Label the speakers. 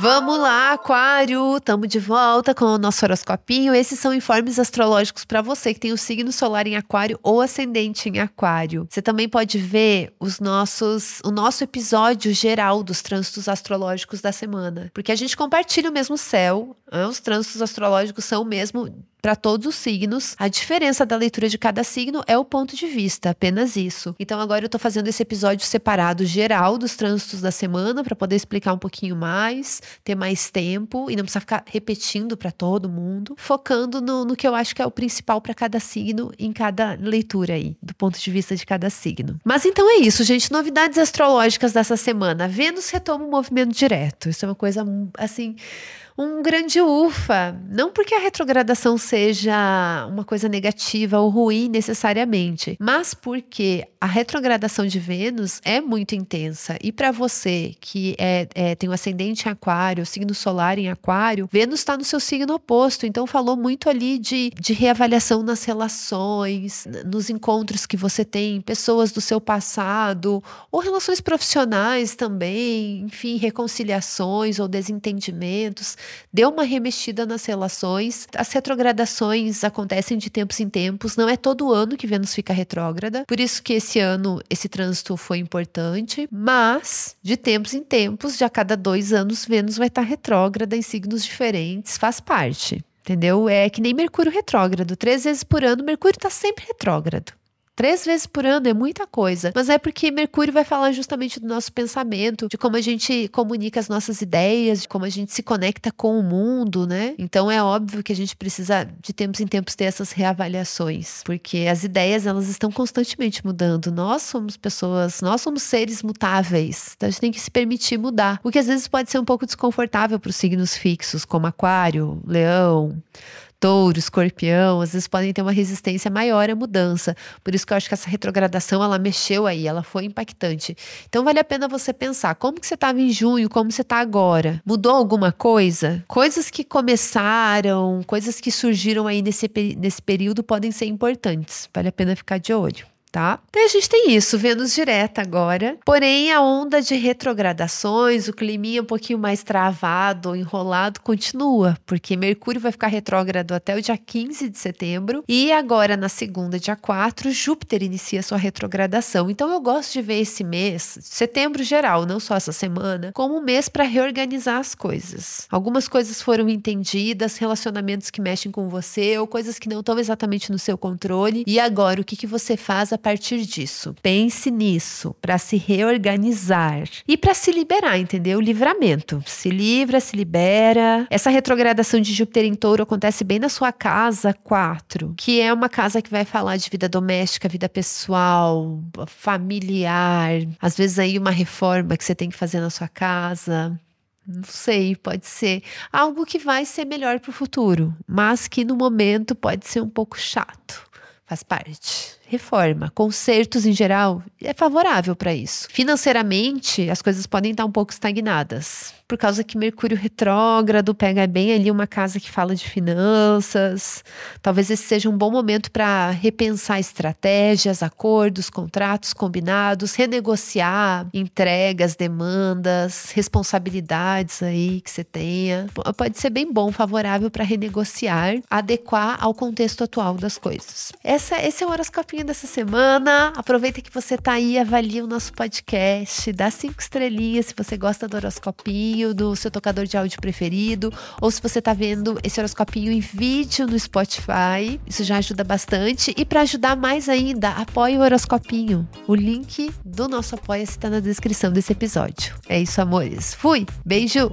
Speaker 1: Vamos lá, Aquário! Estamos de volta com o nosso horoscopinho. Esses são informes astrológicos para você que tem o signo solar em Aquário ou ascendente em Aquário. Você também pode ver os nossos, o nosso episódio geral dos trânsitos astrológicos da semana, porque a gente compartilha o mesmo céu. Né? Os trânsitos astrológicos são o mesmo para todos os signos. A diferença da leitura de cada signo é o ponto de vista, apenas isso. Então agora eu tô fazendo esse episódio separado geral dos trânsitos da semana para poder explicar um pouquinho mais, ter mais tempo e não precisar ficar repetindo para todo mundo, focando no, no, que eu acho que é o principal para cada signo em cada leitura aí, do ponto de vista de cada signo. Mas então é isso, gente. Novidades astrológicas dessa semana. Vênus retoma o movimento direto. Isso é uma coisa assim um grande ufa. Não porque a retrogradação seja uma coisa negativa ou ruim necessariamente, mas porque a retrogradação de Vênus é muito intensa. E para você que é, é, tem um ascendente em Aquário, signo solar em Aquário, Vênus está no seu signo oposto. Então falou muito ali de, de reavaliação nas relações, nos encontros que você tem, pessoas do seu passado, ou relações profissionais também, enfim, reconciliações ou desentendimentos deu uma remexida nas relações. As retrogradações acontecem de tempos em tempos, não é todo ano que Vênus fica retrógrada. Por isso que esse ano esse trânsito foi importante, mas de tempos em tempos, de a cada dois anos, Vênus vai estar retrógrada em signos diferentes, faz parte entendeu? É que nem Mercúrio retrógrado. Três vezes por ano, Mercúrio está sempre retrógrado. Três vezes por ano é muita coisa. Mas é porque Mercúrio vai falar justamente do nosso pensamento, de como a gente comunica as nossas ideias, de como a gente se conecta com o mundo, né? Então é óbvio que a gente precisa de tempos em tempos ter essas reavaliações, porque as ideias elas estão constantemente mudando. Nós somos pessoas, nós somos seres mutáveis. Então a gente tem que se permitir mudar, o que às vezes pode ser um pouco desconfortável para os signos fixos, como Aquário, Leão, touro, escorpião, às vezes podem ter uma resistência maior à mudança. Por isso que eu acho que essa retrogradação, ela mexeu aí, ela foi impactante. Então vale a pena você pensar, como que você estava em junho, como você está agora? Mudou alguma coisa? Coisas que começaram, coisas que surgiram aí nesse, nesse período podem ser importantes. Vale a pena ficar de olho tá? Então a gente tem isso, Vênus direta agora. Porém, a onda de retrogradações, o climinha um pouquinho mais travado, enrolado, continua, porque Mercúrio vai ficar retrógrado até o dia 15 de setembro. E agora, na segunda, dia 4, Júpiter inicia sua retrogradação. Então eu gosto de ver esse mês, setembro geral, não só essa semana, como um mês para reorganizar as coisas. Algumas coisas foram entendidas, relacionamentos que mexem com você, ou coisas que não estão exatamente no seu controle. E agora, o que, que você faz a partir disso. Pense nisso para se reorganizar e para se liberar, entendeu? Livramento. Se livra, se libera. Essa retrogradação de Júpiter em Touro acontece bem na sua casa 4, que é uma casa que vai falar de vida doméstica, vida pessoal, familiar, às vezes aí uma reforma que você tem que fazer na sua casa, não sei, pode ser algo que vai ser melhor para o futuro, mas que no momento pode ser um pouco chato. Faz parte reforma, consertos em geral, é favorável para isso. Financeiramente, as coisas podem estar um pouco estagnadas, por causa que Mercúrio retrógrado pega bem ali uma casa que fala de finanças. Talvez esse seja um bom momento para repensar estratégias, acordos, contratos combinados, renegociar entregas, demandas, responsabilidades aí que você tenha. Pode ser bem bom, favorável para renegociar, adequar ao contexto atual das coisas. Essa, esse é o horoscopinho dessa semana. Aproveita que você tá aí, avalia o nosso podcast, dá cinco estrelinhas se você gosta do horoscopinho, do seu tocador de áudio preferido, ou se você tá vendo esse horoscopinho em vídeo no Spotify. Isso já ajuda bastante. E para ajudar mais ainda, apoie o horoscopinho. O link do nosso apoia está na descrição desse episódio. É isso, amores. Fui! Beijo!